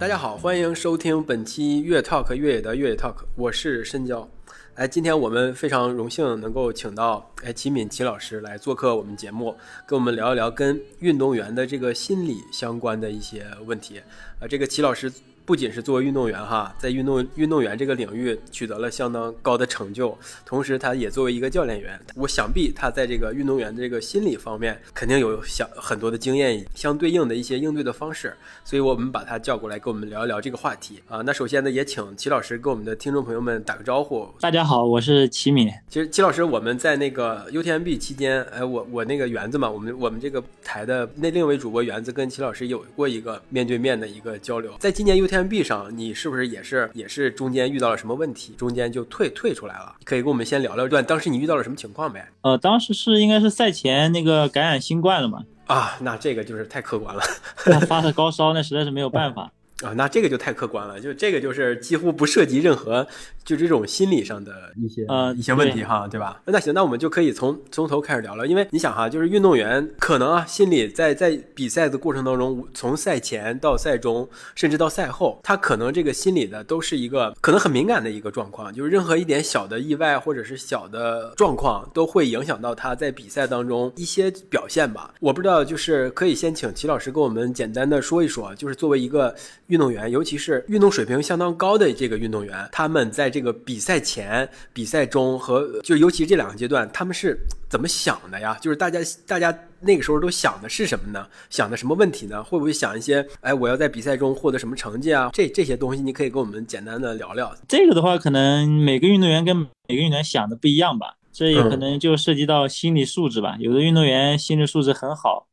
大家好，欢迎收听本期越 Talk 越野的越野 Talk，我是申娇。哎，今天我们非常荣幸能够请到哎齐敏齐老师来做客我们节目，跟我们聊一聊跟运动员的这个心理相关的一些问题。啊，这个齐老师。不仅是作为运动员哈，在运动运动员这个领域取得了相当高的成就，同时他也作为一个教练员，我想必他在这个运动员这个心理方面肯定有想很多的经验，相对应的一些应对的方式，所以我们把他叫过来跟我们聊一聊这个话题啊。那首先呢，也请齐老师跟我们的听众朋友们打个招呼。大家好，我是齐敏。其实齐老师，我们在那个 UTMB 期间，哎，我我那个园子嘛，我们我们这个台的那另一位主播园子跟齐老师有过一个面对面的一个交流，在今年 UTM。壁上，你是不是也是也是中间遇到了什么问题，中间就退退出来了？可以跟我们先聊聊段当时你遇到了什么情况呗？呃，当时是应该是赛前那个感染新冠了嘛？啊，那这个就是太客观了 发的高烧，那实在是没有办法。啊，那这个就太客观了，就这个就是几乎不涉及任何就这种心理上的一些呃一些问题哈，对吧？那行，那我们就可以从从头开始聊了，因为你想哈，就是运动员可能啊心里在在比赛的过程当中，从赛前到赛中，甚至到赛后，他可能这个心理的都是一个可能很敏感的一个状况，就是任何一点小的意外或者是小的状况都会影响到他在比赛当中一些表现吧。我不知道，就是可以先请齐老师跟我们简单的说一说，就是作为一个。运动员，尤其是运动水平相当高的这个运动员，他们在这个比赛前、比赛中和就尤其这两个阶段，他们是怎么想的呀？就是大家大家那个时候都想的是什么呢？想的什么问题呢？会不会想一些，哎，我要在比赛中获得什么成绩啊？这这些东西，你可以跟我们简单的聊聊。这个的话，可能每个运动员跟每个运动员想的不一样吧，这也可能就涉及到心理素质吧。有的运动员心理素质很好。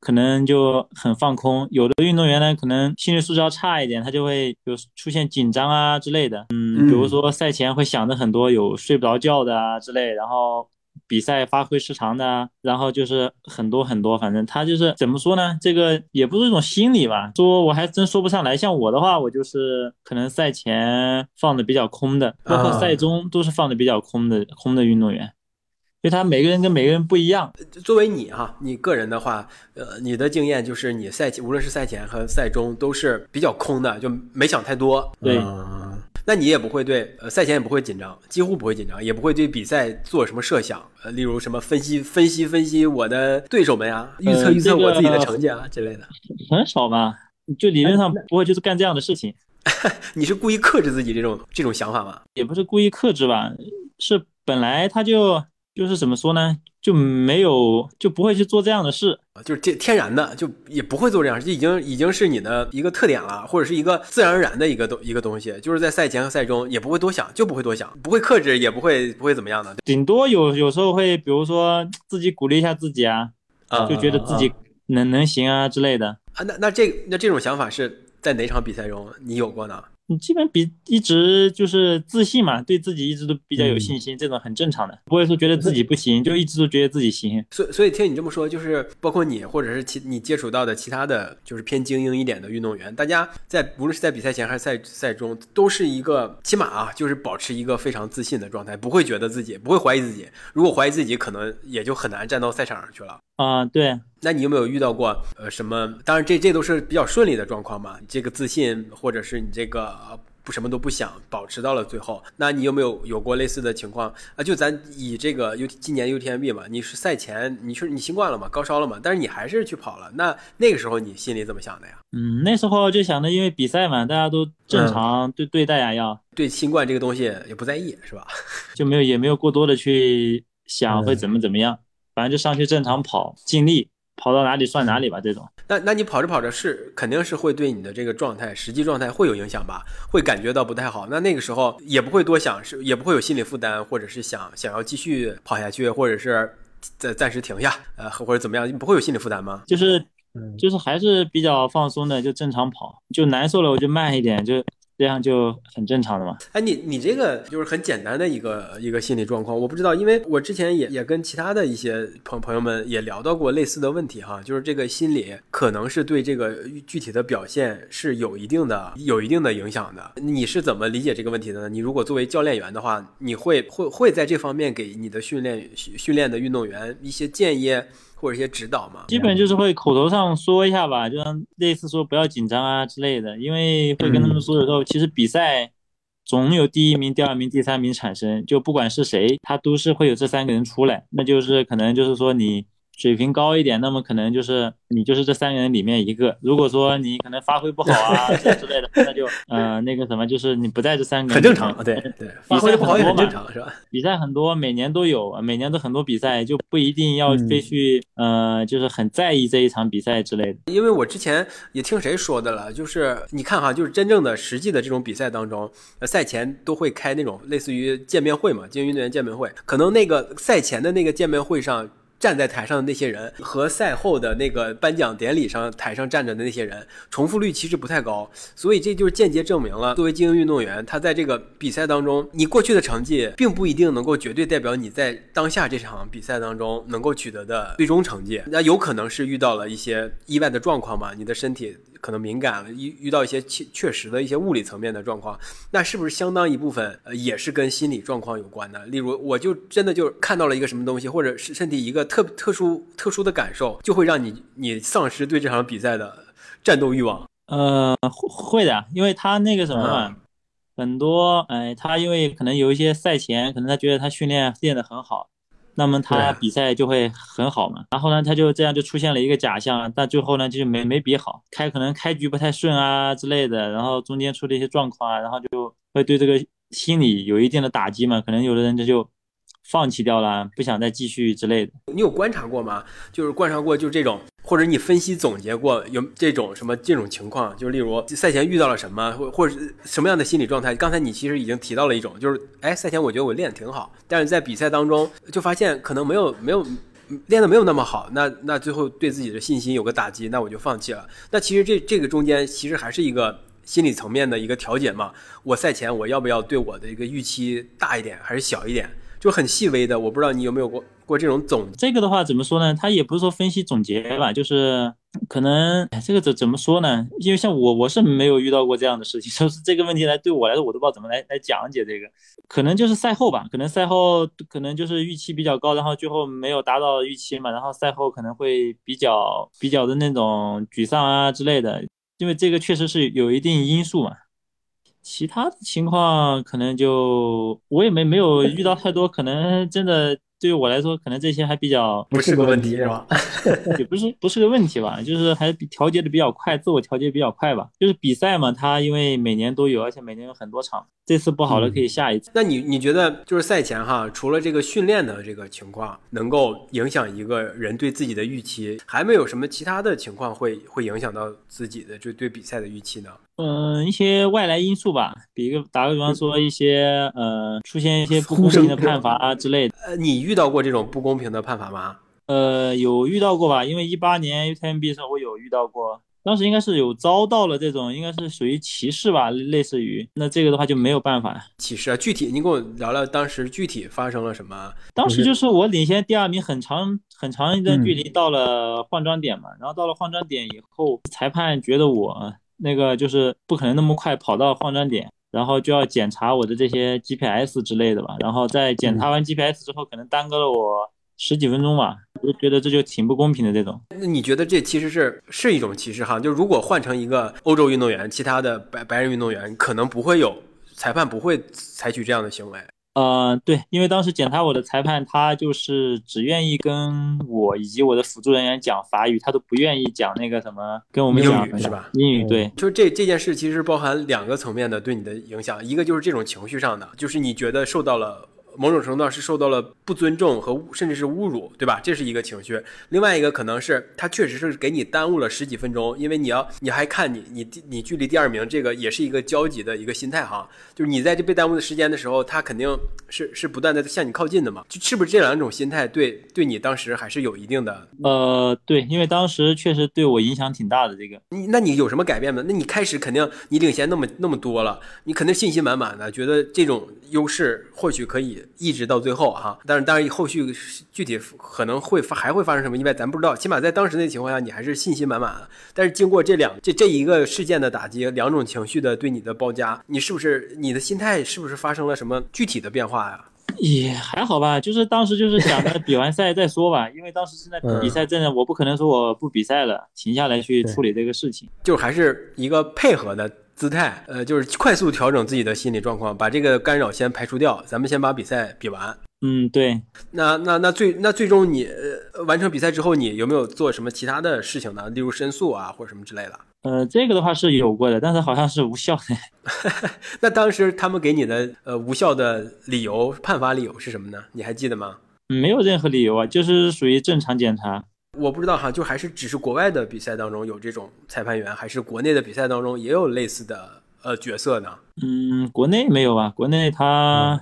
可能就很放空，有的运动员呢，可能心理素质要差一点，他就会有出现紧张啊之类的。嗯，比如说赛前会想的很多，有睡不着觉的啊之类，然后比赛发挥失常的，然后就是很多很多，反正他就是怎么说呢？这个也不是一种心理吧，说我还真说不上来。像我的话，我就是可能赛前放的比较空的，包括赛中都是放的比较空的空的运动员。因为他每个人跟每个人不一样。作为你哈，你个人的话，呃，你的经验就是你赛前无论是赛前和赛中都是比较空的，就没想太多。对，那你也不会对呃赛前也不会紧张，几乎不会紧张，也不会对比赛做什么设想，呃，例如什么分析分析分析我的对手们啊，预测预测我自己的成绩啊之类的，很少吧？就理论上不会就是干这样的事情。你是故意克制自己这种这种想法吗？也不是故意克制吧，是本来他就。就是怎么说呢，就没有就不会去做这样的事就是天天然的，就也不会做这样，就已经已经是你的一个特点了，或者是一个自然而然的一个东一个东西，就是在赛前和赛中也不会多想，就不会多想，不会克制，也不会不会怎么样的，顶多有有时候会，比如说自己鼓励一下自己啊，就觉得自己能能行啊之类的啊。那那这那这种想法是在哪场比赛中你有过呢？你基本比一直就是自信嘛，对自己一直都比较有信心，这种很正常的，不会说觉得自己不行，就一直都觉得自己行。所所以听你这么说，就是包括你或者是其你接触到的其他的就是偏精英一点的运动员，大家在无论是在比赛前还是赛赛中，都是一个起码啊，就是保持一个非常自信的状态，不会觉得自己不会怀疑自己。如果怀疑自己，可能也就很难站到赛场上去了。啊，对。那你有没有遇到过呃什么？当然这这都是比较顺利的状况嘛，这个自信或者是你这个。不什么都不想，保持到了最后。那你有没有有过类似的情况啊？就咱以这个 U 今年 UTMB 嘛，你是赛前你是你新冠了嘛，高烧了嘛，但是你还是去跑了。那那个时候你心里怎么想的呀？嗯，那时候就想着，因为比赛嘛，大家都正常对对待呀，要对新冠这个东西也不在意，是吧？就没有也没有过多的去想会怎么怎么样，反正就上去正常跑，尽力。跑到哪里算哪里吧，这种。那那你跑着跑着是肯定是会对你的这个状态、实际状态会有影响吧？会感觉到不太好。那那个时候也不会多想，是也不会有心理负担，或者是想想要继续跑下去，或者是暂暂时停下，呃，或者怎么样，不会有心理负担吗？就是，就是还是比较放松的，就正常跑。就难受了我就慢一点，就这样就很正常的嘛。哎，你你这个就是很简单的一个一个心理状况，我不知道，因为我之前也也跟其他的一些朋朋友们也聊到过类似的问题哈，就是这个心理可能是对这个具体的表现是有一定的有一定的影响的。你是怎么理解这个问题的呢？你如果作为教练员的话，你会会会在这方面给你的训练训练的运动员一些建议？或者一些指导嘛，基本就是会口头上说一下吧，就像类似说不要紧张啊之类的，因为会跟他们说的时候，其实比赛总有第一名、第二名、第三名产生，就不管是谁，他都是会有这三个人出来，那就是可能就是说你。水平高一点，那么可能就是你就是这三个人里面一个。如果说你可能发挥不好啊 之类的，那就呃那个什么，就是你不在这三个人。很正常，对对，发挥不好也很正常，是吧？比赛很多，每年都有，每年都很多比赛，就不一定要非去呃，就是很在意这一场比赛之类的。因为我之前也听谁说的了，就是你看哈，就是真正的实际的这种比赛当中，赛前都会开那种类似于见面会嘛，精英运动员见面会，可能那个赛前的那个见面会上。站在台上的那些人和赛后的那个颁奖典礼上台上站着的那些人重复率其实不太高，所以这就是间接证明了，作为精英运动员，他在这个比赛当中，你过去的成绩并不一定能够绝对代表你在当下这场比赛当中能够取得的最终成绩。那有可能是遇到了一些意外的状况嘛？你的身体可能敏感了，遇遇到一些确确实的一些物理层面的状况，那是不是相当一部分呃也是跟心理状况有关的？例如，我就真的就看到了一个什么东西，或者是身体一个。特特殊特殊的感受，就会让你你丧失对这场比赛的战斗欲望。呃，会的，因为他那个什么嘛，很多哎，他因为可能有一些赛前，可能他觉得他训练练得很好，那么他比赛就会很好嘛。然后呢，他就这样就出现了一个假象，但最后呢，就没没比好，开可能开局不太顺啊之类的，然后中间出了一些状况啊，然后就会对这个心理有一定的打击嘛。可能有的人他就。放弃掉了，不想再继续之类的。你有观察过吗？就是观察过，就这种，或者你分析总结过有这种什么这种情况？就例如赛前遇到了什么，或或者什么样的心理状态？刚才你其实已经提到了一种，就是哎，赛前我觉得我练的挺好，但是在比赛当中就发现可能没有没有练的没有那么好，那那最后对自己的信心有个打击，那我就放弃了。那其实这这个中间其实还是一个心理层面的一个调节嘛。我赛前我要不要对我的一个预期大一点还是小一点？就很细微的，我不知道你有没有过过这种总这个的话怎么说呢？他也不是说分析总结吧，就是可能这个怎怎么说呢？因为像我我是没有遇到过这样的事情，就是这个问题来对我来说我都不知道怎么来来讲解这个，可能就是赛后吧，可能赛后可能就是预期比较高，然后最后没有达到预期嘛，然后赛后可能会比较比较的那种沮丧啊之类的，因为这个确实是有一定因素嘛。其他的情况可能就我也没没有遇到太多，可能真的对于我来说，可能这些还比较不是个问题是吧？也不是不是个问题吧，就是还调节的比较快，自我调节比较快吧。就是比赛嘛，它因为每年都有，而且每年有很多场，这次不好了可以下一次。那你你觉得就是赛前哈，除了这个训练的这个情况能够影响一个人对自己的预期，还没有什么其他的情况会会影响到自己的就对比赛的预期呢？嗯，一些外来因素吧，比一个打个比方说，一些呃，出现一些不公平的判罚啊之类的。呃，你遇到过这种不公平的判罚吗？呃，有遇到过吧，因为一八年 UTMB 的时候我有遇到过，当时应该是有遭到了这种，应该是属于歧视吧，类似于。那这个的话就没有办法。歧视啊？具体你跟我聊聊当时具体发生了什么？当时就是我领先第二名很长很长一段距离到了换装点嘛，然后到了换装点以后，裁判觉得我。那个就是不可能那么快跑到换装点，然后就要检查我的这些 GPS 之类的吧，然后在检查完 GPS 之后，可能耽搁了我十几分钟吧，我就觉得这就挺不公平的这种。那你觉得这其实是是一种歧视哈？就如果换成一个欧洲运动员，其他的白白人运动员，可能不会有裁判不会采取这样的行为。呃，对，因为当时检查我的裁判，他就是只愿意跟我以及我的辅助人员讲法语，他都不愿意讲那个什么跟我们英语是吧？英语对，就是这这件事其实包含两个层面的对你的影响，一个就是这种情绪上的，就是你觉得受到了某种程度上是受到了不尊重和甚至是侮辱，对吧？这是一个情绪。另外一个可能是他确实是给你耽误了十几分钟，因为你要你还看你你你距离第二名这个也是一个焦急的一个心态哈。就是你在这被耽误的时间的时候，他肯定是是不断的向你靠近的嘛。就是不是这两种心态对对你当时还是有一定的呃对，因为当时确实对我影响挺大的这个。你那你有什么改变吗？那你开始肯定你领先那么那么多了，你肯定信心满满的，觉得这种优势或许可以一直到最后哈。但是当然后续具体可能会发还会发生什么意外，咱不知道。起码在当时那情况下，你还是信心满满的。但是经过这两这这一个事件的打击，两种情绪的对你的包夹，你是不是你的心态是不是发生了什么具体的变化呀？也还好吧，就是当时就是想着比完赛再说吧，因为当时是在比赛阵，我不可能说我不比赛了，停下来去处理这个事情，就还是一个配合的姿态，呃，就是快速调整自己的心理状况，把这个干扰先排除掉，咱们先把比赛比完。嗯，对。那那那最那最终你呃完成比赛之后，你有没有做什么其他的事情呢？例如申诉啊，或者什么之类的？呃，这个的话是有过的，但是好像是无效的。那当时他们给你的呃无效的理由判罚理由是什么呢？你还记得吗？没有任何理由啊，就是属于正常检查。我不知道哈，就还是只是国外的比赛当中有这种裁判员，还是国内的比赛当中也有类似的呃角色呢？嗯，国内没有吧？国内他。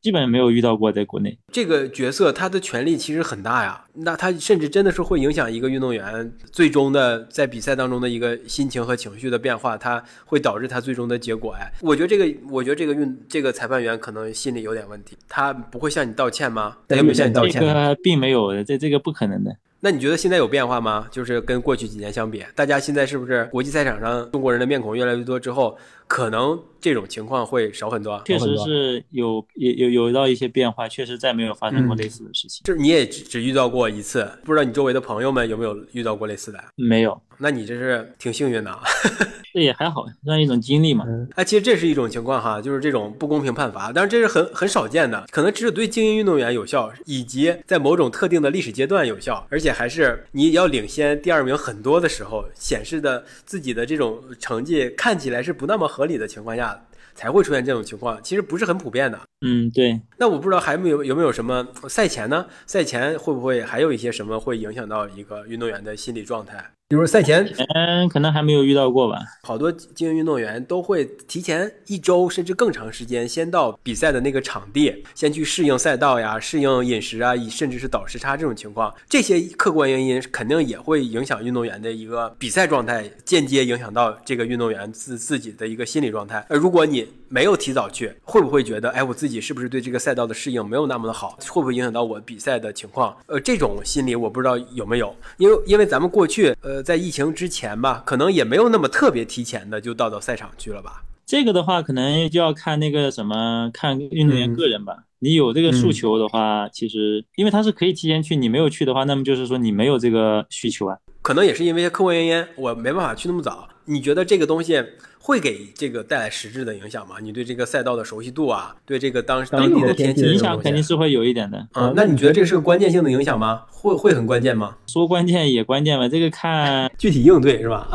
基本没有遇到过，在国内这个角色他的权力其实很大呀，那他甚至真的是会影响一个运动员最终的在比赛当中的一个心情和情绪的变化，他会导致他最终的结果。哎，我觉得这个，我觉得这个运这个裁判员可能心里有点问题，他不会向你道歉吗？他有没有向你道歉？这个并没有，这这个不可能的。那你觉得现在有变化吗？就是跟过去几年相比，大家现在是不是国际赛场上中国人的面孔越来越多之后？可能这种情况会少很多，确实是有有有有到一些变化，确实再没有发生过类似的事情。就是你也只只遇到过一次，不知道你周围的朋友们有没有遇到过类似的？没有，那你这是挺幸运的。这也还好，算一种经历嘛。哎，其实这是一种情况哈，就是这种不公平判罚，但是这是很很少见的，可能只有对精英运动员有效，以及在某种特定的历史阶段有效，而且还是你要领先第二名很多的时候，显示的自己的这种成绩看起来是不那么。合理的情况下才会出现这种情况，其实不是很普遍的。嗯，对。那我不知道还没有有没有什么赛前呢？赛前会不会还有一些什么会影响到一个运动员的心理状态？比如赛前，嗯，可能还没有遇到过吧。好多精英运动员都会提前一周甚至更长时间，先到比赛的那个场地，先去适应赛道呀，适应饮食啊，甚至是倒时差这种情况。这些客观原因肯定也会影响运动员的一个比赛状态，间接影响到这个运动员自自己的一个心理状态。呃，如果你没有提早去，会不会觉得，哎，我自己是不是对这个赛道的适应没有那么的好？会不会影响到我比赛的情况？呃，这种心理我不知道有没有，因为因为咱们过去，呃。在疫情之前吧，可能也没有那么特别提前的就到到赛场去了吧。这个的话，可能就要看那个什么，看运动员个人吧。你有这个诉求的话，其实因为他是可以提前去，你没有去的话，那么就是说你没有这个需求啊。可能也是因为客观原因，我没办法去那么早。你觉得这个东西会给这个带来实质的影响吗？你对这个赛道的熟悉度啊，对这个当当地的天气影响肯定是会有一点的啊。那你觉得这个是个关键性的影响吗？会会很关键吗？说关键也关键吧，这个看 具体应对是吧？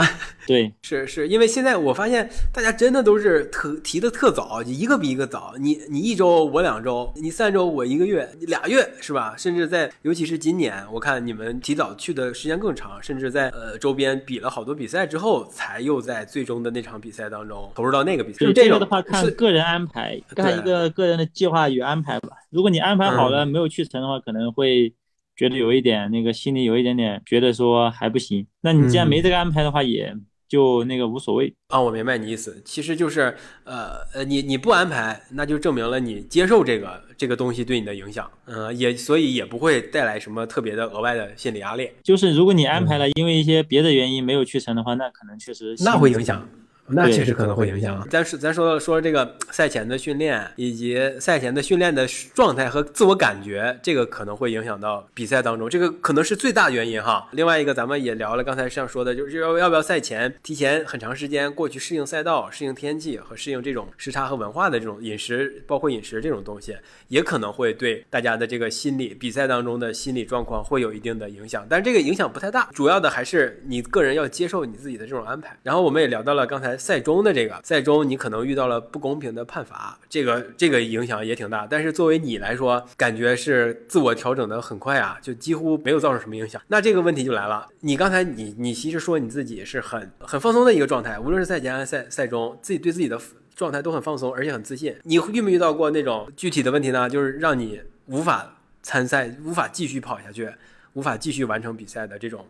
对，是是因为现在我发现大家真的都是特提的特早，一个比一个早。你你一周我两周，你三周我一个月，你俩月是吧？甚至在尤其是今年，我看你们提早去的时间更长，甚至在呃周边比了好多比赛之后，才又在最终的那场比赛当中投入到那个比赛。这个的话看个人安排，看一个个人的计划与安排吧。如果你安排好了没有去成的话，可能会。觉得有一点那个心里有一点点觉得说还不行，那你既然没这个安排的话，也就那个无所谓啊。我明白你意思，其实就是呃呃，你你不安排，那就证明了你接受这个这个东西对你的影响，嗯，也所以也不会带来什么特别的额外的心理压力。就是如果你安排了，因为一些别的原因没有去成的话，那可能确实那会影响。那确实可能会影响。咱是咱说说这个赛前的训练，以及赛前的训练的状态和自我感觉，这个可能会影响到比赛当中，这个可能是最大原因哈。另外一个，咱们也聊了，刚才像说的，就是要要不要赛前提前很长时间过去适应赛道、适应天气和适应这种时差和文化的这种饮食，包括饮食这种东西，也可能会对大家的这个心理比赛当中的心理状况会有一定的影响。但这个影响不太大，主要的还是你个人要接受你自己的这种安排。然后我们也聊到了刚才。赛中的这个赛中，你可能遇到了不公平的判罚，这个这个影响也挺大。但是作为你来说，感觉是自我调整的很快啊，就几乎没有造成什么影响。那这个问题就来了，你刚才你你其实说你自己是很很放松的一个状态，无论是赛前还是赛赛中，自己对自己的状态都很放松，而且很自信。你遇没遇到过那种具体的问题呢？就是让你无法参赛、无法继续跑下去、无法继续完成比赛的这种。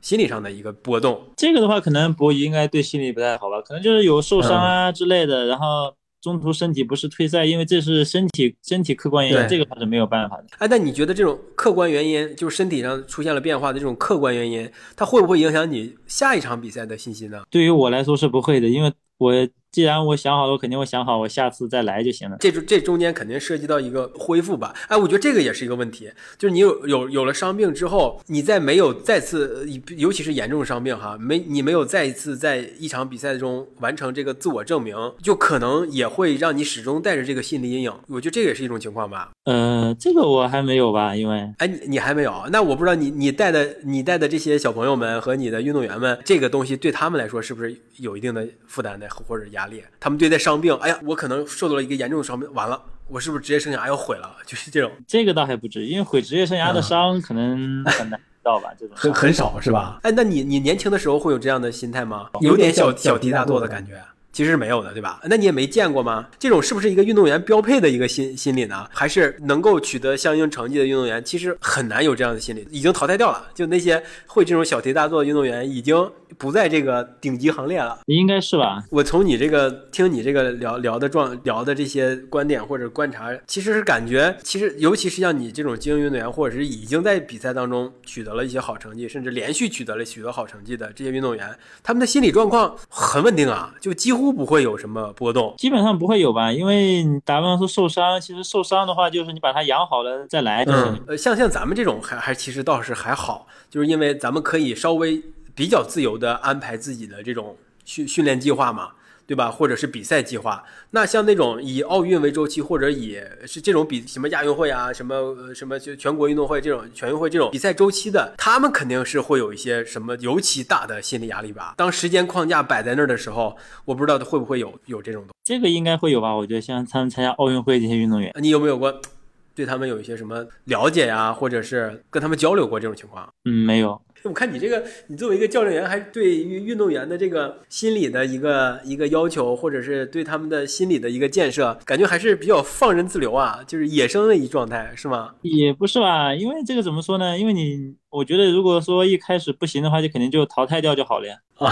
心理上的一个波动，这个的话，可能博弈应该对心理不太好吧？可能就是有受伤啊之类的，然后中途身体不是退赛，因为这是身体身体客观原因，这个他是没有办法的。哎，那你觉得这种客观原因，就是身体上出现了变化的这种客观原因，它会不会影响你下一场比赛的信心呢？对于我来说是不会的，因为我。既然我想好了，我肯定会想好，我下次再来就行了。这这中间肯定涉及到一个恢复吧？哎，我觉得这个也是一个问题，就是你有有有了伤病之后，你在没有再次，尤其是严重伤病哈，没你没有再一次在一场比赛中完成这个自我证明，就可能也会让你始终带着这个心理阴影。我觉得这个也是一种情况吧？呃，这个我还没有吧，因为哎，你你还没有？那我不知道你你带的你带的这些小朋友们和你的运动员们，这个东西对他们来说是不是有一定的负担的或者压力？他们对待。伤病，哎呀，我可能受到了一个严重的伤病，完了，我是不是职业生涯要毁了？就是这种，这个倒还不至于，因为毁职业生涯的伤可能很难到吧，这种很很少是吧？哎，那你你年轻的时候会有这样的心态吗？有点小小题大做的感觉。其实是没有的，对吧？那你也没见过吗？这种是不是一个运动员标配的一个心心理呢？还是能够取得相应成绩的运动员，其实很难有这样的心理，已经淘汰掉了。就那些会这种小题大做的运动员，已经不在这个顶级行列了。应该是吧？我从你这个听你这个聊聊的状聊的这些观点或者观察，其实是感觉，其实尤其是像你这种精英运动员，或者是已经在比赛当中取得了一些好成绩，甚至连续取得了许多好成绩的这些运动员，他们的心理状况很稳定啊，就几乎。都不会有什么波动，基本上不会有吧？因为你打比方说受伤，其实受伤的话，就是你把它养好了再来。嗯，呃，像像咱们这种还还其实倒是还好，就是因为咱们可以稍微比较自由的安排自己的这种训训练计划嘛。对吧？或者是比赛计划，那像那种以奥运为周期，或者以是这种比什么亚运会啊，什么什么就全国运动会这种全运会这种比赛周期的，他们肯定是会有一些什么尤其大的心理压力吧？当时间框架摆在那儿的时候，我不知道会不会有有这种东西。这个应该会有吧？我觉得像他们参加奥运会这些运动员，你有没有过 对他们有一些什么了解呀，或者是跟他们交流过这种情况？嗯，没有。我看你这个，你作为一个教练员，还对于运动员的这个心理的一个一个要求，或者是对他们的心理的一个建设，感觉还是比较放任自流啊，就是野生的一状态，是吗？也不是吧，因为这个怎么说呢？因为你，我觉得如果说一开始不行的话，就肯定就淘汰掉就好了呀。啊，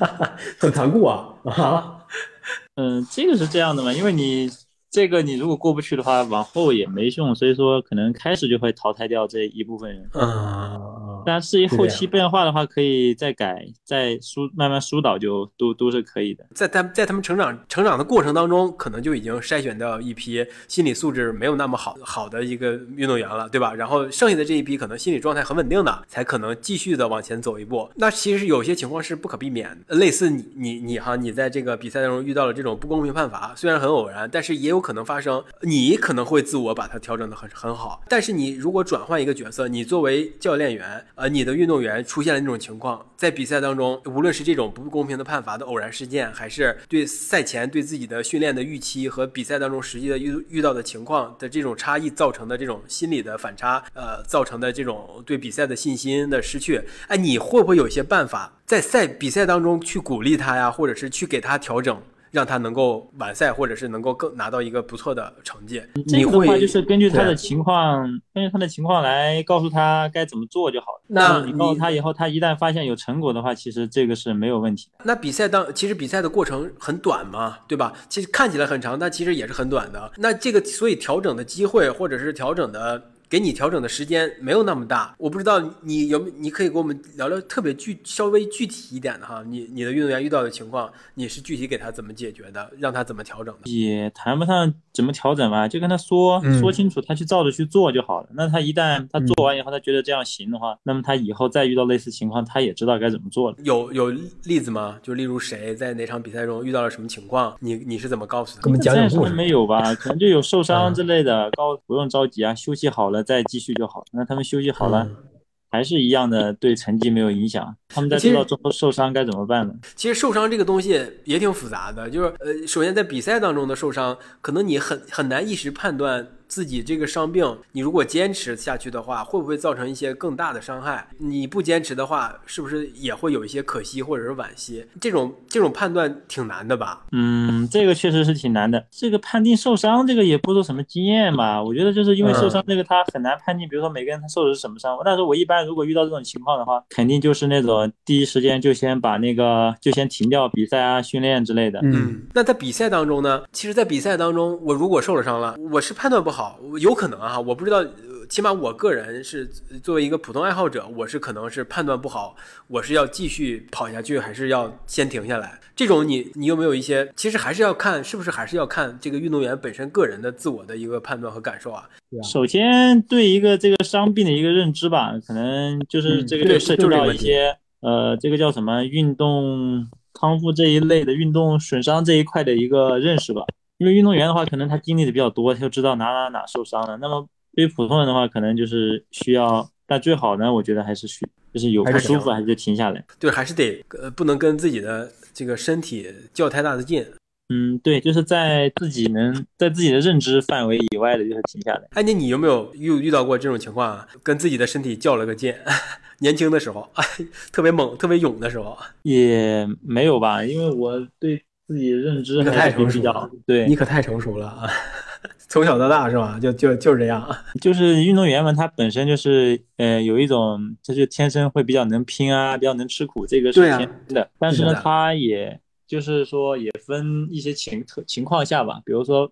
很残酷啊！啊，嗯，这个是这样的嘛，因为你。这个你如果过不去的话，往后也没用，所以说可能开始就会淘汰掉这一部分人。嗯，但至于后期变化的话，可以再改、再疏慢慢疏导，就都都是可以的。在他在他们成长成长的过程当中，可能就已经筛选掉一批心理素质没有那么好好的一个运动员了，对吧？然后剩下的这一批可能心理状态很稳定的，才可能继续的往前走一步。那其实有些情况是不可避免，类似你你你哈，你在这个比赛当中遇到了这种不公平判罚，虽然很偶然，但是也有。可能发生，你可能会自我把它调整的很很好，但是你如果转换一个角色，你作为教练员，呃，你的运动员出现了那种情况，在比赛当中，无论是这种不公平的判罚的偶然事件，还是对赛前对自己的训练的预期和比赛当中实际的遇遇到的情况的这种差异造成的这种心理的反差，呃，造成的这种对比赛的信心的失去，哎，你会不会有一些办法在赛比赛当中去鼓励他呀，或者是去给他调整？让他能够完赛，或者是能够更拿到一个不错的成绩。这个的话就是根据他的情况，根据他的情况来告诉他该怎么做就好了。那你告诉他以后，他一旦发现有成果的话，其实这个是没有问题。那比赛当其实比赛的过程很短嘛，对吧？其实看起来很长，但其实也是很短的。那这个所以调整的机会或者是调整的。给你调整的时间没有那么大，我不知道你有，你可以给我们聊聊特别具、稍微具体一点的哈，你你的运动员遇到的情况，你是具体给他怎么解决的，让他怎么调整的？也谈不上怎么调整吧，就跟他说说清楚，他去照着去做就好了。那他一旦他做完以后，他觉得这样行的话，那么他以后再遇到类似情况，他也知道该怎么做了。有有例子吗？就例如谁在哪场比赛中遇到了什么情况，你你是怎么告诉他？给我们讲讲故事。没有吧？可能就有受伤之类的，高不用着急啊，休息好了。再继续就好，那他们休息好了，还是一样的，对成绩没有影响。他们在知道之后受伤该怎么办呢？其实受伤这个东西也挺复杂的，就是呃，首先在比赛当中的受伤，可能你很很难一时判断。自己这个伤病，你如果坚持下去的话，会不会造成一些更大的伤害？你不坚持的话，是不是也会有一些可惜或者是惋惜？这种这种判断挺难的吧？嗯，这个确实是挺难的。这个判定受伤，这个也不说什么经验吧。我觉得就是因为受伤这个，他很难判定。比如说每个人他受的是什么伤。但是我一般如果遇到这种情况的话，肯定就是那种第一时间就先把那个就先停掉比赛啊、训练之类的。嗯，那在比赛当中呢？其实，在比赛当中，我如果受了伤了，我是判断不好。好，有可能啊，我不知道，起码我个人是作为一个普通爱好者，我是可能是判断不好，我是要继续跑下去，还是要先停下来？这种你你有没有一些？其实还是要看，是不是还是要看这个运动员本身个人的自我的一个判断和感受啊？首先对一个这个伤病的一个认知吧，可能就是这个就涉及到一些呃，这个叫什么运动康复这一类的运动损伤这一块的一个认识吧。因为运动员的话，可能他经历的比较多，他就知道哪哪哪受伤了。那么对于普通人的话，可能就是需要，但最好呢，我觉得还是需，就是有不舒服还是就停下来。对，还是得呃，不能跟自己的这个身体较太大的劲。嗯，对，就是在自己能在自己的认知范围以外的，就是停下来。哎，那你有没有遇遇到过这种情况啊？跟自己的身体较了个劲，年轻的时候，特别猛、特别勇的时候？也没有吧，因为我对。自己认知太成熟了，对你可太成熟了啊！从小到大是吧？就就就是这样。就是运动员嘛，他本身就是，呃，有一种，他就天生会比较能拼啊，比较能吃苦，这个是天生的。但是呢，他也就是说，也分一些情情况下吧，比如说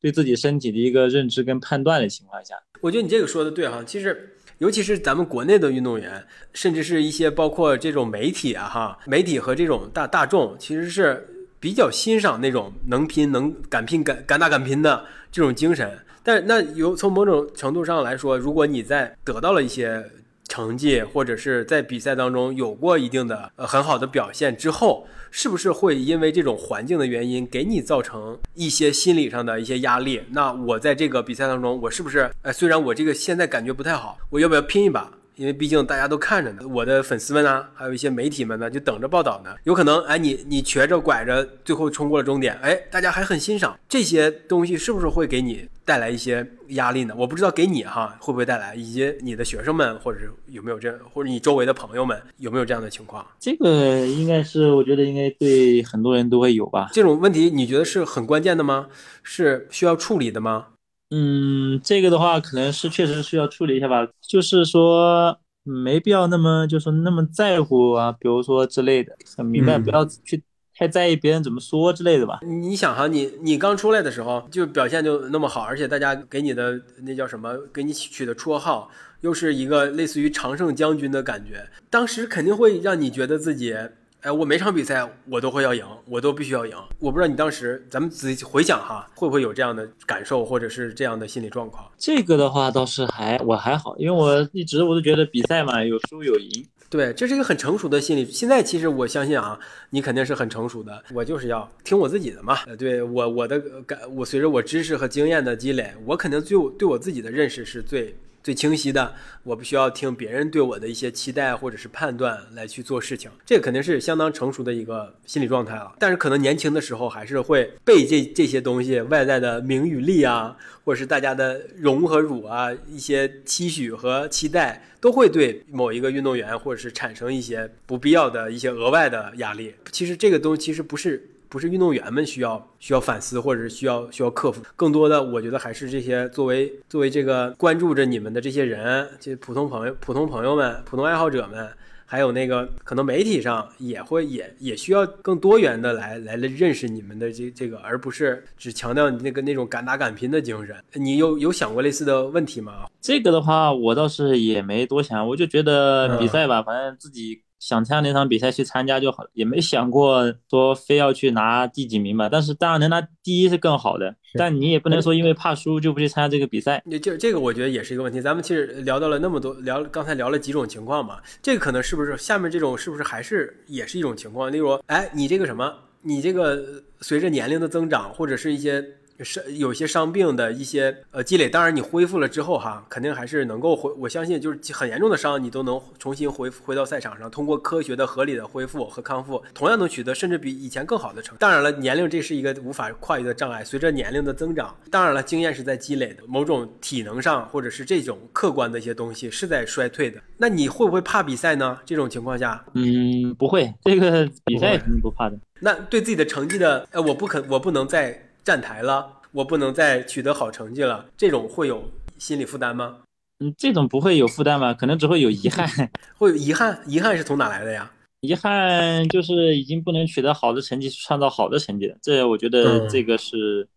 对自己身体的一个认知跟判断的情况下。我觉得你这个说的对哈，其实尤其是咱们国内的运动员，甚至是一些包括这种媒体啊哈，媒体和这种大大众，其实是。比较欣赏那种能拼、能敢拼、敢敢打敢拼的这种精神，但那有从某种程度上来说，如果你在得到了一些成绩，或者是在比赛当中有过一定的呃很好的表现之后，是不是会因为这种环境的原因给你造成一些心理上的一些压力？那我在这个比赛当中，我是不是呃虽然我这个现在感觉不太好，我要不要拼一把？因为毕竟大家都看着呢，我的粉丝们呢，还有一些媒体们呢，就等着报道呢。有可能，哎，你你瘸着拐着，最后冲过了终点，哎，大家还很欣赏这些东西，是不是会给你带来一些压力呢？我不知道给你哈会不会带来，以及你的学生们，或者是有没有这，或者你周围的朋友们有没有这样的情况？这个应该是，我觉得应该对很多人都会有吧。这种问题你觉得是很关键的吗？是需要处理的吗？嗯，这个的话可能是确实需要处理一下吧，就是说没必要那么就是那么在乎啊，比如说之类的，很明白，不要去太在意别人怎么说之类的吧。你想哈，你你刚出来的时候就表现就那么好，而且大家给你的那叫什么，给你取的绰号又是一个类似于常胜将军的感觉，当时肯定会让你觉得自己。哎，我每场比赛我都会要赢，我都必须要赢。我不知道你当时，咱们仔细回想哈，会不会有这样的感受，或者是这样的心理状况？这个的话倒是还我还好，因为我一直我都觉得比赛嘛有输有赢。对，这是一个很成熟的心理。现在其实我相信啊，你肯定是很成熟的。我就是要听我自己的嘛。呃，对我我的感，我随着我知识和经验的积累，我肯定对我对我自己的认识是最。最清晰的，我不需要听别人对我的一些期待或者是判断来去做事情，这肯定是相当成熟的一个心理状态了。但是可能年轻的时候还是会被这这些东西外在的名与利啊，或者是大家的荣和辱啊，一些期许和期待，都会对某一个运动员或者是产生一些不必要的一些额外的压力。其实这个东西其实不是。不是运动员们需要需要反思，或者是需要需要克服，更多的我觉得还是这些作为作为这个关注着你们的这些人，这普通朋友、普通朋友们、普通爱好者们，还有那个可能媒体上也会也也需要更多元的来来认识你们的这这个，而不是只强调你那个那种敢打敢拼的精神。你有有想过类似的问题吗？这个的话，我倒是也没多想，我就觉得比赛吧，反正自己。想参加那场比赛去参加就好了，也没想过说非要去拿第几名吧。但是当然能拿第一是更好的，但你也不能说因为怕输就不去参加这个比赛。就这这个我觉得也是一个问题。咱们其实聊到了那么多，聊刚才聊了几种情况嘛，这个可能是不是下面这种是不是还是也是一种情况？例如，哎，你这个什么，你这个随着年龄的增长或者是一些伤有些伤病的一些呃积累。当然，你恢复了之后哈，肯定还是能够回。我相信，就是很严重的伤，你都能重新回回到赛场上，通过科学的、合理的恢复和康复，同样能取得甚至比以前更好的成绩。当然了，年龄这是一个无法跨越的障碍。随着年龄的增长，当然了，经验是在积累的，某种体能上或者是这种客观的一些东西是在衰退的。那你会不会怕比赛呢？这种情况下，嗯，不会，这个比赛肯定不怕的。那对自己的成绩的，呃，我不肯，我不能再站台了，我不能再取得好成绩了，这种会有心理负担吗？嗯，这种不会有负担吧？可能只会有遗憾。会有遗憾？遗憾是从哪来的呀？遗憾就是已经不能取得好的成绩，创造好的成绩了。这我觉得这个是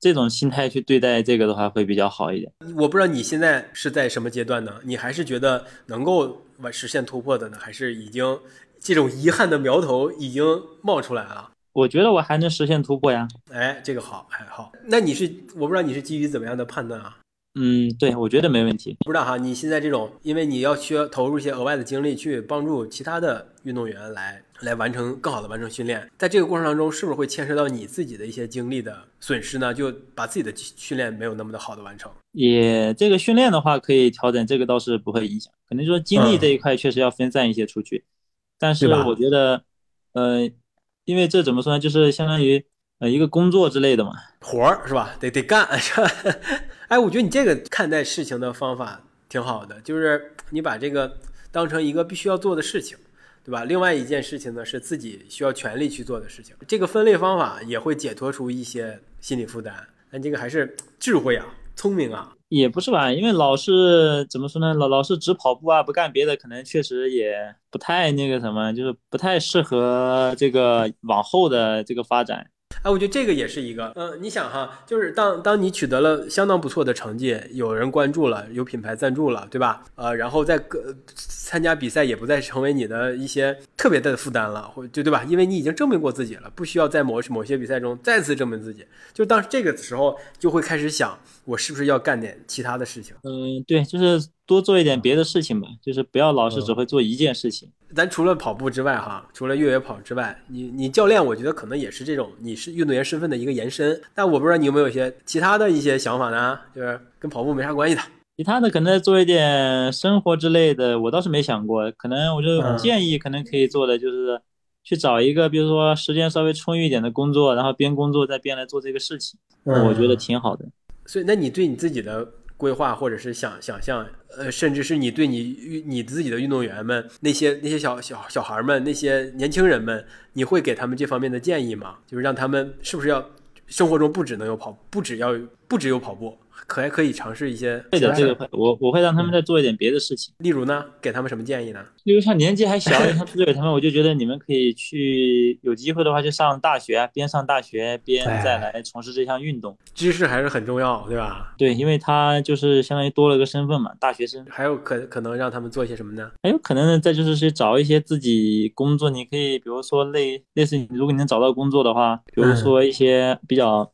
这种心态去对待这个的话会比较好一点。我不知道你现在是在什么阶段呢？你还是觉得能够完实现突破的呢，还是已经这种遗憾的苗头已经冒出来了？我觉得我还能实现突破呀。哎，这个好，哎好。那你是我不知道你是基于怎么样的判断啊？嗯，对，我觉得没问题。不知道哈，你现在这种，因为你要需要投入一些额外的精力去帮助其他的运动员来来完成更好的完成训练，在这个过程当中，是不是会牵涉到你自己的一些精力的损失呢？就把自己的训练没有那么的好的完成。也这个训练的话可以调整，这个倒是不会影响。可能说精力这一块确实要分散一些出去，但是我觉得，呃，因为这怎么说呢，就是相当于呃一个工作之类的嘛，活儿是吧？得得干 是吧？哎，我觉得你这个看待事情的方法挺好的，就是你把这个当成一个必须要做的事情，对吧？另外一件事情呢，是自己需要全力去做的事情。这个分类方法也会解脱出一些心理负担。但这个还是智慧啊，聪明啊，也不是吧？因为老是怎么说呢？老老是只跑步啊，不干别的，可能确实也不太那个什么，就是不太适合这个往后的这个发展。哎，我觉得这个也是一个，嗯，你想哈，就是当当你取得了相当不错的成绩，有人关注了，有品牌赞助了，对吧？呃，然后在各参加比赛也不再成为你的一些特别大的负担了，或就对吧？因为你已经证明过自己了，不需要在某某些比赛中再次证明自己。就当这个时候，就会开始想，我是不是要干点其他的事情？嗯，对，就是多做一点别的事情吧，就是不要老是只会做一件事情。咱除了跑步之外，哈，除了越野跑之外，你你教练，我觉得可能也是这种，你是运动员身份的一个延伸。但我不知道你有没有一些其他的一些想法呢？就是跟跑步没啥关系的，其他的可能做一点生活之类的，我倒是没想过。可能我就建议，可能可以做的就是去找一个，比如说时间稍微充裕一点的工作，然后边工作再边来做这个事情，我觉得挺好的。所以，那你对你自己的？规划或者是想想象，呃，甚至是你对你你自己的运动员们那些那些小小小孩们那些年轻人们，你会给他们这方面的建议吗？就是让他们是不是要生活中不只能有跑，不只要不只有跑步。可还可以尝试一些，对的，这个会我我会让他们再做一点别的事情。例如呢，给他们什么建议呢？例如像年纪还小，像朱伟他们，我就觉得你们可以去有机会的话，就上大学，边上大学边再来从事这项运动。知识还是很重要，对吧？对，因为他就是相当于多了个身份嘛，大学生。还有可可能让他们做些什么呢？还有可能再就是去找一些自己工作，你可以比如说类类似，如果你能找到工作的话，比如说一些比较。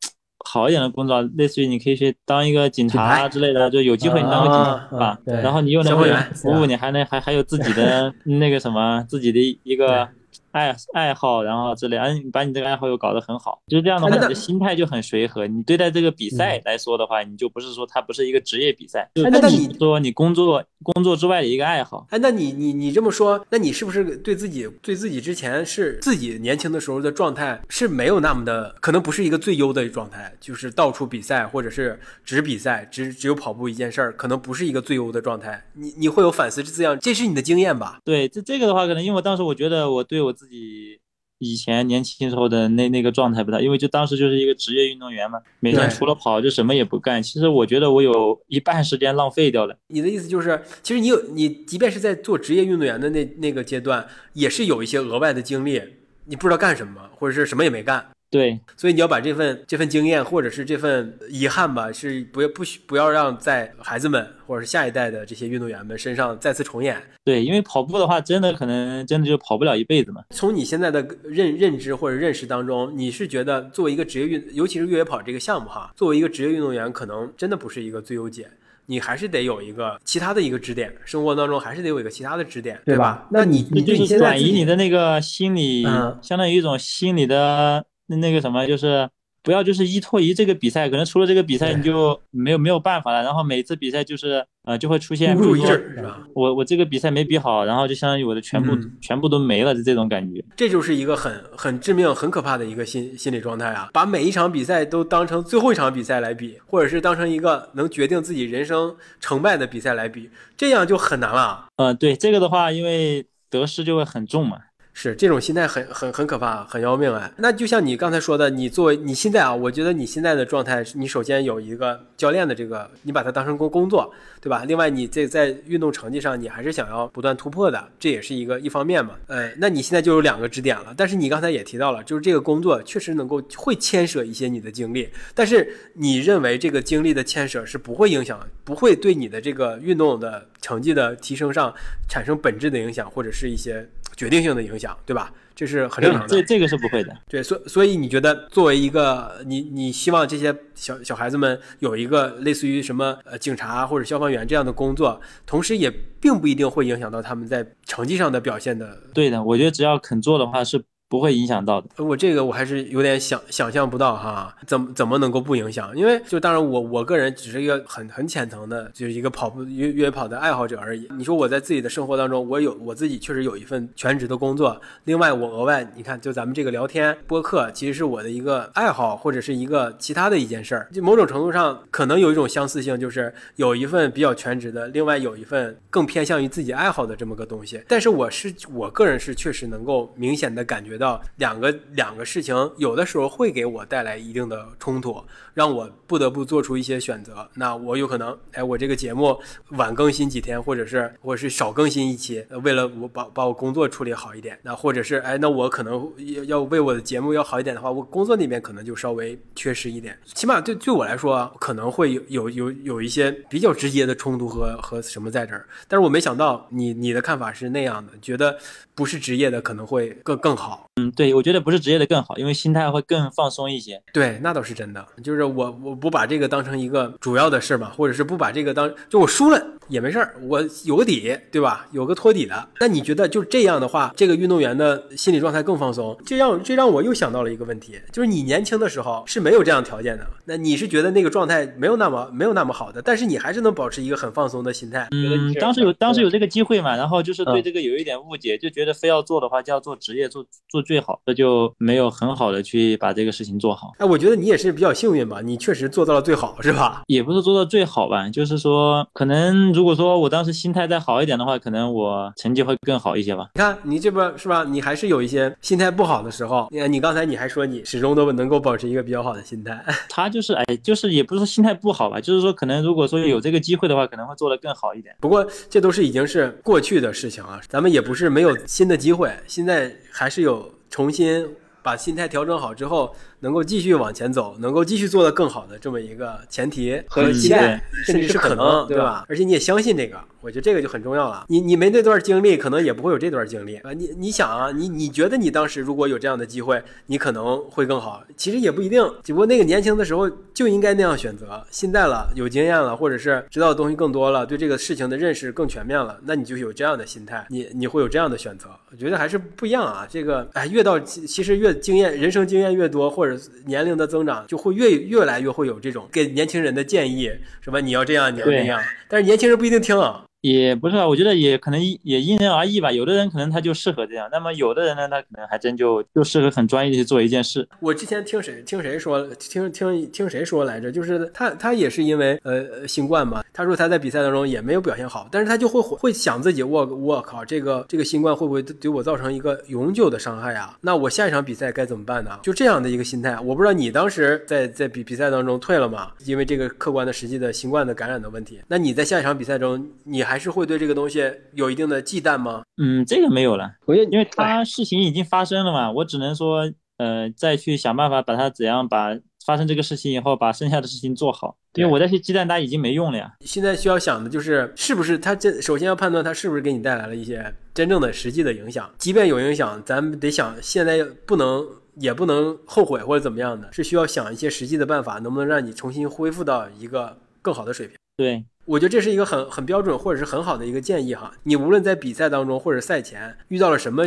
好一点的工作，类似于你可以去当一个警察之类的，就有机会你当个警察吧。然后你又能为服务，你还能还还有自己的 那个什么，自己的一个。爱爱好，然后之类，哎，把你这个爱好又搞得很好，就是这样的话，你的心态就很随和。你对待这个比赛来说的话，你就不是说它不是一个职业比赛，那你说你工作工作之外的一个爱好。哎，那你你你这么说，那你是不是对自己对自己之前是自己年轻的时候的状态是没有那么的，可能不是一个最优的状态，就是到处比赛或者是只比赛，只只有跑步一件事儿，可能不是一个最优的状态。你你会有反思这样，这是你的经验吧？对，这这个的话，可能因为我当时我觉得我对我自己以前年轻时候的那那个状态不太，因为就当时就是一个职业运动员嘛，每天除了跑就什么也不干。其实我觉得我有一半时间浪费掉了。你的意思就是，其实你有你，即便是在做职业运动员的那那个阶段，也是有一些额外的精力，你不知道干什么，或者是什么也没干。对，所以你要把这份这份经验，或者是这份遗憾吧，是不要不许不要让在孩子们或者是下一代的这些运动员们身上再次重演。对，因为跑步的话，真的可能真的就跑不了一辈子嘛。从你现在的认认知或者认识当中，你是觉得作为一个职业运，尤其是越野跑这个项目哈，作为一个职业运动员，可能真的不是一个最优解，你还是得有一个其他的一个支点，生活当中还是得有一个其他的支点，对吧？那你你就是转移你的那个心理，相当于一种心理的。那那个什么，就是不要就是依托于这个比赛，可能除了这个比赛你就没有没有办法了。然后每次比赛就是呃就会出现，孤注一掷是吧？我我这个比赛没比好，然后就相当于我的全部全部都没了就这种感觉。这就是一个很很致命、很可怕的一个心心理状态啊！把每一场比赛都当成最后一场比赛来比，或者是当成一个能决定自己人生成败的比赛来比，这样就很难了。呃，对这个的话，因为得失就会很重嘛。是这种心态很很很可怕，很要命哎。那就像你刚才说的，你作为你现在啊，我觉得你现在的状态，你首先有一个教练的这个，你把它当成工工作，对吧？另外，你这在运动成绩上，你还是想要不断突破的，这也是一个一方面嘛。呃，那你现在就有两个支点了。但是你刚才也提到了，就是这个工作确实能够会牵涉一些你的精力，但是你认为这个精力的牵涉是不会影响，不会对你的这个运动的成绩的提升上产生本质的影响，或者是一些。决定性的影响，对吧？这是很正常的。这这个是不会的。对，所所以你觉得作为一个你你希望这些小小孩子们有一个类似于什么呃警察或者消防员这样的工作，同时也并不一定会影响到他们在成绩上的表现的。对的，我觉得只要肯做的话是。不会影响到的，我这个我还是有点想想象不到哈，怎么怎么能够不影响？因为就当然我我个人只是一个很很浅层的，就是一个跑步约约跑的爱好者而已。你说我在自己的生活当中，我有我自己确实有一份全职的工作，另外我额外你看，就咱们这个聊天播客，其实是我的一个爱好或者是一个其他的一件事儿。就某种程度上可能有一种相似性，就是有一份比较全职的，另外有一份更偏向于自己爱好的这么个东西。但是我是我个人是确实能够明显的感觉。到两个两个事情，有的时候会给我带来一定的冲突，让我不得不做出一些选择。那我有可能，哎，我这个节目晚更新几天，或者是或者是少更新一期，为了我把把我工作处理好一点。那或者是，哎，那我可能要要为我的节目要好一点的话，我工作那边可能就稍微缺失一点。起码对对我来说，可能会有有有有一些比较直接的冲突和和什么在这儿。但是我没想到你你的看法是那样的，觉得不是职业的可能会更更好。嗯，对，我觉得不是职业的更好，因为心态会更放松一些。对，那倒是真的。就是我，我不把这个当成一个主要的事嘛，或者是不把这个当，就我输了也没事儿，我有个底，对吧？有个托底的。那你觉得就这样的话，这个运动员的心理状态更放松？这让这让我又想到了一个问题，就是你年轻的时候是没有这样条件的，那你是觉得那个状态没有那么没有那么好的，但是你还是能保持一个很放松的心态。嗯，当时有当时有这个机会嘛，然后就是对这个有一点误解，就觉得非要做的话就要做职业，做做最好，那就没有很好的去把这个事情做好。哎，我觉得你也是比较幸运吧，你确实做到了最好，是吧？也不是做到最好吧，就是说，可能如果说我当时心态再好一点的话，可能我成绩会更好一些吧。你看你这边是吧？你还是有一些心态不好的时候。你看你刚才你还说你始终都能够保持一个比较好的心态。他就是哎，就是也不是说心态不好吧，就是说可能如果说有这个机会的话，可能会做得更好一点。不过这都是已经是过去的事情啊，咱们也不是没有新的机会，现在还是有。重新把心态调整好之后。能够继续往前走，能够继续做得更好的这么一个前提和期待，甚至是可能，对吧？而且你也相信这个，我觉得这个就很重要了。你你没那段经历，可能也不会有这段经历啊。你你想啊，你你觉得你当时如果有这样的机会，你可能会更好。其实也不一定，只不过那个年轻的时候就应该那样选择。现在了，有经验了，或者是知道的东西更多了，对这个事情的认识更全面了，那你就有这样的心态，你你会有这样的选择。我觉得还是不一样啊。这个哎，越到其实越经验，人生经验越多，或者年龄的增长，就会越越来越会有这种给年轻人的建议，什么你要这样，你要那样，但是年轻人不一定听啊。也不是啊，我觉得也可能也因人而异吧。有的人可能他就适合这样，那么有的人呢，他可能还真就就适合很专业的去做一件事。我之前听谁听谁说，听听听谁说来着？就是他他也是因为呃新冠嘛，他说他在比赛当中也没有表现好，但是他就会会想自己，我我靠，这个这个新冠会不会对我造成一个永久的伤害啊？那我下一场比赛该怎么办呢？就这样的一个心态。我不知道你当时在在比比赛当中退了吗？因为这个客观的实际的新冠的感染的问题。那你在下一场比赛中，你还是会对这个东西有一定的忌惮吗？嗯，这个没有了，我因为它事情已经发生了嘛，我只能说，呃，再去想办法把它怎样把发生这个事情以后，把剩下的事情做好。因为我再去忌惮它已经没用了呀。现在需要想的就是，是不是它这首先要判断它是不是给你带来了一些真正的实际的影响。即便有影响，咱们得想现在不能也不能后悔或者怎么样的，是需要想一些实际的办法，能不能让你重新恢复到一个更好的水平。对。我觉得这是一个很很标准或者是很好的一个建议哈。你无论在比赛当中或者赛前遇到了什么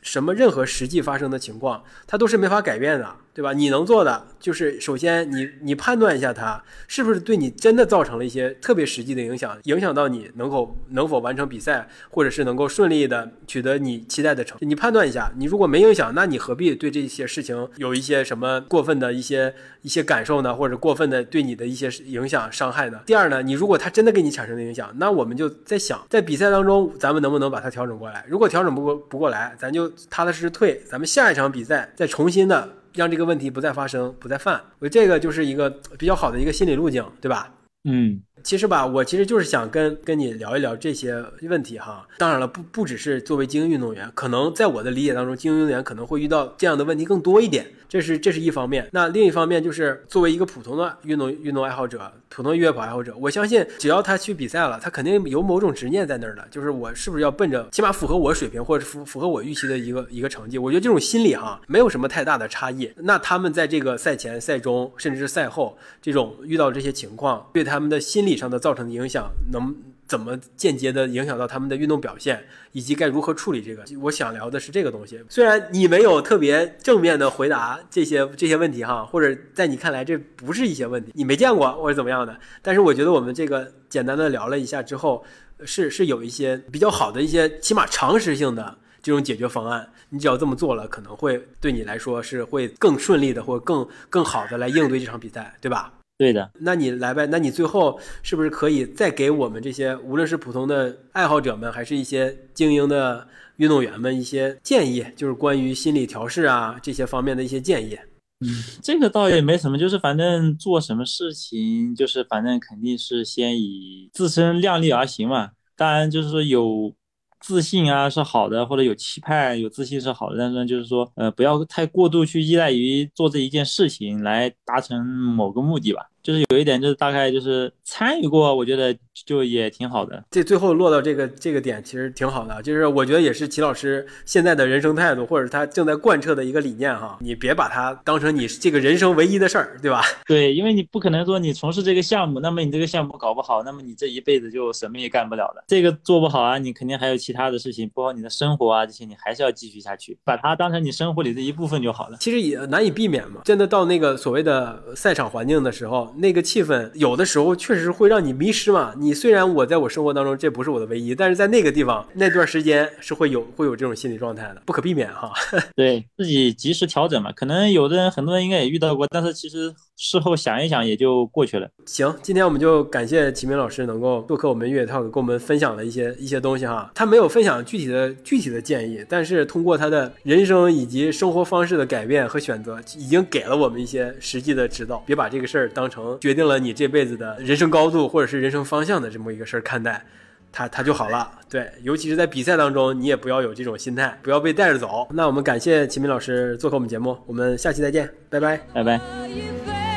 什么任何实际发生的情况，它都是没法改变的。对吧？你能做的就是首先你你判断一下它是不是对你真的造成了一些特别实际的影响，影响到你能否能否完成比赛，或者是能够顺利的取得你期待的成绩。你判断一下，你如果没影响，那你何必对这些事情有一些什么过分的一些一些感受呢？或者过分的对你的一些影响伤害呢？第二呢，你如果它真的给你产生了影响，那我们就在想，在比赛当中咱们能不能把它调整过来？如果调整不过不过来，咱就踏踏实实退，咱们下一场比赛再重新的让这个问题不再发生，不再犯。我觉得这个就是一个比较好的一个心理路径，对吧？嗯，其实吧，我其实就是想跟跟你聊一聊这些问题哈。当然了，不不只是作为精英运动员，可能在我的理解当中，精英运动员可能会遇到这样的问题更多一点。这是这是一方面，那另一方面就是作为一个普通的运动运动爱好者，普通越野跑爱好者，我相信只要他去比赛了，他肯定有某种执念在那儿的，就是我是不是要奔着起码符合我水平或者符符合我预期的一个一个成绩？我觉得这种心理哈，没有什么太大的差异。那他们在这个赛前、赛中，甚至是赛后，这种遇到这些情况，对他们的心理上的造成的影响，能？怎么间接的影响到他们的运动表现，以及该如何处理这个？我想聊的是这个东西。虽然你没有特别正面的回答这些这些问题哈，或者在你看来这不是一些问题，你没见过或者怎么样的。但是我觉得我们这个简单的聊了一下之后，是是有一些比较好的一些起码常识性的这种解决方案。你只要这么做了，可能会对你来说是会更顺利的，或更更好的来应对这场比赛，对吧？对的，那你来呗。那你最后是不是可以再给我们这些无论是普通的爱好者们，还是一些精英的运动员们一些建议，就是关于心理调试啊这些方面的一些建议？嗯，这个倒也没什么，就是反正做什么事情，就是反正肯定是先以自身量力而行嘛。当然，就是说有。自信啊是好的，或者有期盼、有自信是好的，但是呢就是说，呃，不要太过度去依赖于做这一件事情来达成某个目的吧。就是有一点，就是大概就是参与过，我觉得就也挺好的。这最后落到这个这个点，其实挺好的。就是我觉得也是齐老师现在的人生态度，或者他正在贯彻的一个理念哈。你别把它当成你这个人生唯一的事儿，对吧？对，因为你不可能说你从事这个项目，那么你这个项目搞不好，那么你这一辈子就什么也干不了了。这个做不好啊，你肯定还有其他的事情，包括你的生活啊这些，你还是要继续下去，把它当成你生活里的一部分就好了。其实也难以避免嘛。真的到那个所谓的赛场环境的时候，那个气氛。有的时候确实会让你迷失嘛。你虽然我在我生活当中这不是我的唯一，但是在那个地方那段时间是会有会有这种心理状态的，不可避免哈。对自己及时调整嘛。可能有的人很多人应该也遇到过，但是其实事后想一想也就过去了。行，今天我们就感谢齐明老师能够做客我们越野 talk，跟我们分享了一些一些东西哈。他没有分享具体的具体的建议，但是通过他的人生以及生活方式的改变和选择，已经给了我们一些实际的指导。别把这个事儿当成决定了你这。辈子的人生高度或者是人生方向的这么一个事儿看待，他他就好了。对，尤其是在比赛当中，你也不要有这种心态，不要被带着走。那我们感谢秦明老师做客我们节目，我们下期再见，拜拜，拜拜。